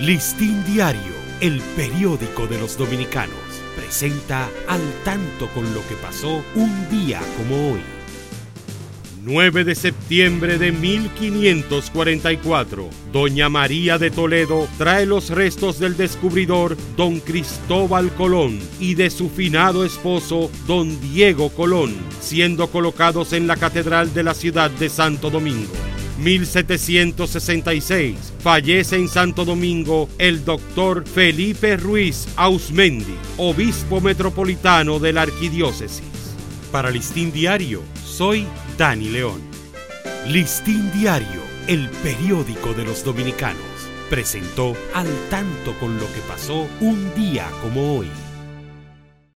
Listín Diario, el periódico de los dominicanos, presenta al tanto con lo que pasó un día como hoy. 9 de septiembre de 1544, Doña María de Toledo trae los restos del descubridor Don Cristóbal Colón y de su finado esposo Don Diego Colón, siendo colocados en la catedral de la ciudad de Santo Domingo. 1766 fallece en Santo Domingo el doctor Felipe Ruiz Ausmendi, obispo metropolitano de la arquidiócesis. Para Listín Diario, soy Dani León. Listín Diario, el periódico de los dominicanos, presentó al tanto con lo que pasó un día como hoy.